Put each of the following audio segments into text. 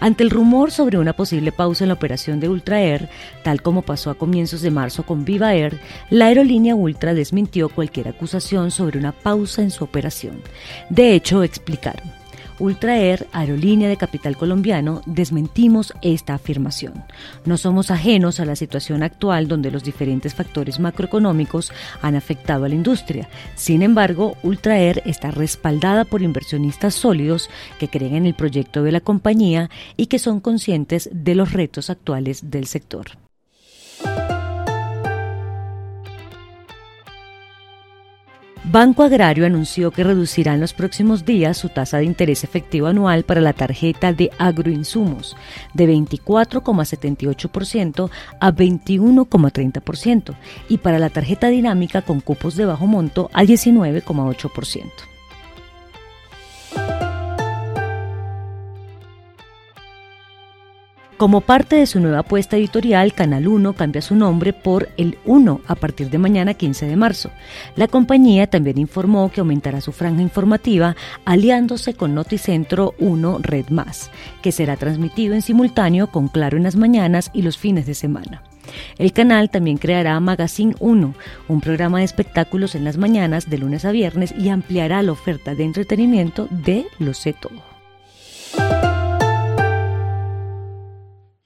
Ante el rumor sobre una posible pausa en la operación de Ultra Air, tal como pasó a comienzos de marzo con Viva Air, la aerolínea Ultra desmintió cualquier acusación sobre una pausa en su operación. De hecho, explicaron. Ultraer, aerolínea de capital colombiano, desmentimos esta afirmación. No somos ajenos a la situación actual donde los diferentes factores macroeconómicos han afectado a la industria. Sin embargo, Ultraer está respaldada por inversionistas sólidos que creen en el proyecto de la compañía y que son conscientes de los retos actuales del sector. Banco Agrario anunció que reducirá en los próximos días su tasa de interés efectivo anual para la tarjeta de agroinsumos de 24,78% a 21,30% y para la tarjeta dinámica con cupos de bajo monto a 19,8%. Como parte de su nueva apuesta editorial, Canal 1 cambia su nombre por El 1 a partir de mañana 15 de marzo. La compañía también informó que aumentará su franja informativa aliándose con Noticentro 1 Red Más, que será transmitido en simultáneo con Claro en las mañanas y los fines de semana. El canal también creará Magazine 1, un programa de espectáculos en las mañanas de lunes a viernes y ampliará la oferta de entretenimiento de Lo sé todo.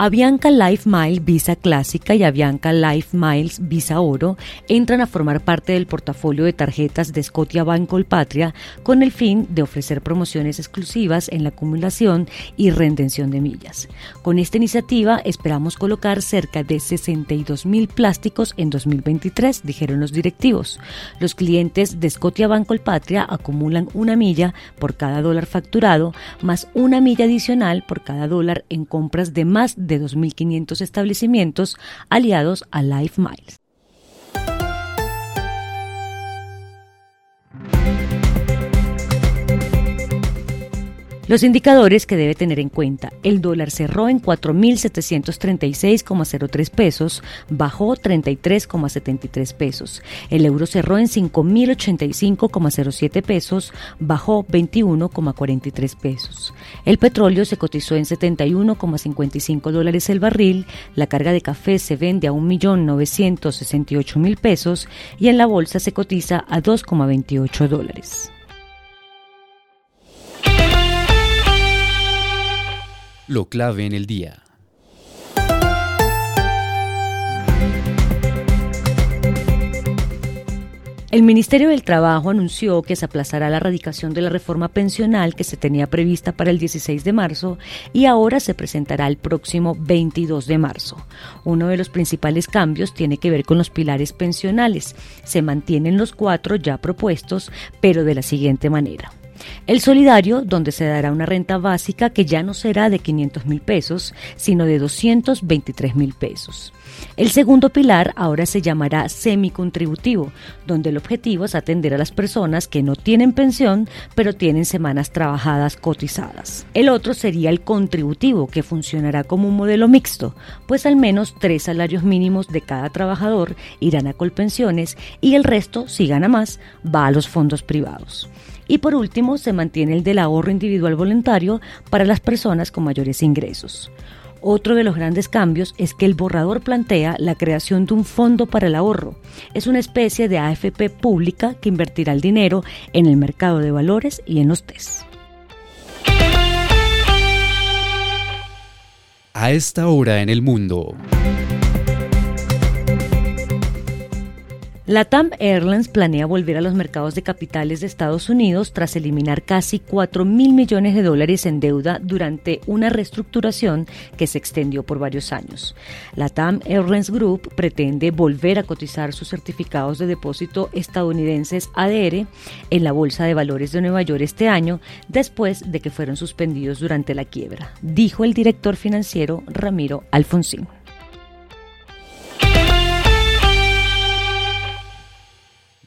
Avianca Life Mile Visa Clásica y Avianca Life Miles Visa Oro entran a formar parte del portafolio de tarjetas de Scotia Bank Colpatria con el fin de ofrecer promociones exclusivas en la acumulación y retención de millas. Con esta iniciativa esperamos colocar cerca de 62 mil plásticos en 2023, dijeron los directivos. Los clientes de Scotia Bank Colpatria acumulan una milla por cada dólar facturado, más una milla adicional por cada dólar en compras de más de de 2.500 establecimientos aliados a Life Miles. Los indicadores que debe tener en cuenta. El dólar cerró en 4.736,03 pesos, bajó 33,73 pesos. El euro cerró en 5.085,07 pesos, bajó 21,43 pesos. El petróleo se cotizó en 71,55 dólares el barril. La carga de café se vende a 1.968.000 pesos y en la bolsa se cotiza a 2,28 dólares. Lo clave en el día. El Ministerio del Trabajo anunció que se aplazará la radicación de la reforma pensional que se tenía prevista para el 16 de marzo y ahora se presentará el próximo 22 de marzo. Uno de los principales cambios tiene que ver con los pilares pensionales. Se mantienen los cuatro ya propuestos, pero de la siguiente manera. El solidario, donde se dará una renta básica que ya no será de 500 mil pesos, sino de 223 mil pesos. El segundo pilar ahora se llamará semicontributivo, donde el objetivo es atender a las personas que no tienen pensión, pero tienen semanas trabajadas cotizadas. El otro sería el contributivo, que funcionará como un modelo mixto, pues al menos tres salarios mínimos de cada trabajador irán a colpensiones y el resto, si gana más, va a los fondos privados. Y por último, se mantiene el del ahorro individual voluntario para las personas con mayores ingresos. Otro de los grandes cambios es que el borrador plantea la creación de un fondo para el ahorro. Es una especie de AFP pública que invertirá el dinero en el mercado de valores y en los TES. A esta hora en el mundo. La TAM Airlines planea volver a los mercados de capitales de Estados Unidos tras eliminar casi 4 mil millones de dólares en deuda durante una reestructuración que se extendió por varios años. La TAM Airlines Group pretende volver a cotizar sus certificados de depósito estadounidenses ADR en la Bolsa de Valores de Nueva York este año, después de que fueron suspendidos durante la quiebra, dijo el director financiero Ramiro Alfonsín.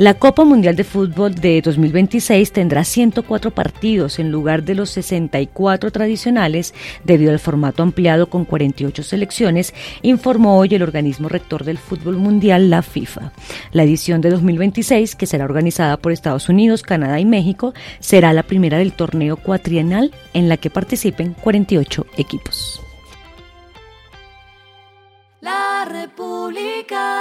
La Copa Mundial de Fútbol de 2026 tendrá 104 partidos en lugar de los 64 tradicionales debido al formato ampliado con 48 selecciones, informó hoy el organismo rector del fútbol mundial, la FIFA. La edición de 2026, que será organizada por Estados Unidos, Canadá y México, será la primera del torneo cuatrienal en la que participen 48 equipos. La República.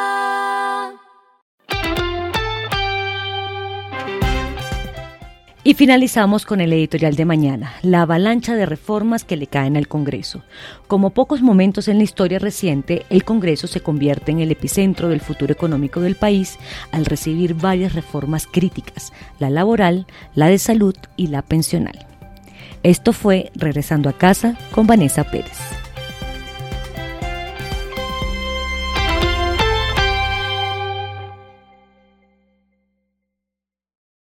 Y finalizamos con el editorial de mañana, la avalancha de reformas que le caen al Congreso. Como pocos momentos en la historia reciente, el Congreso se convierte en el epicentro del futuro económico del país al recibir varias reformas críticas, la laboral, la de salud y la pensional. Esto fue Regresando a casa con Vanessa Pérez.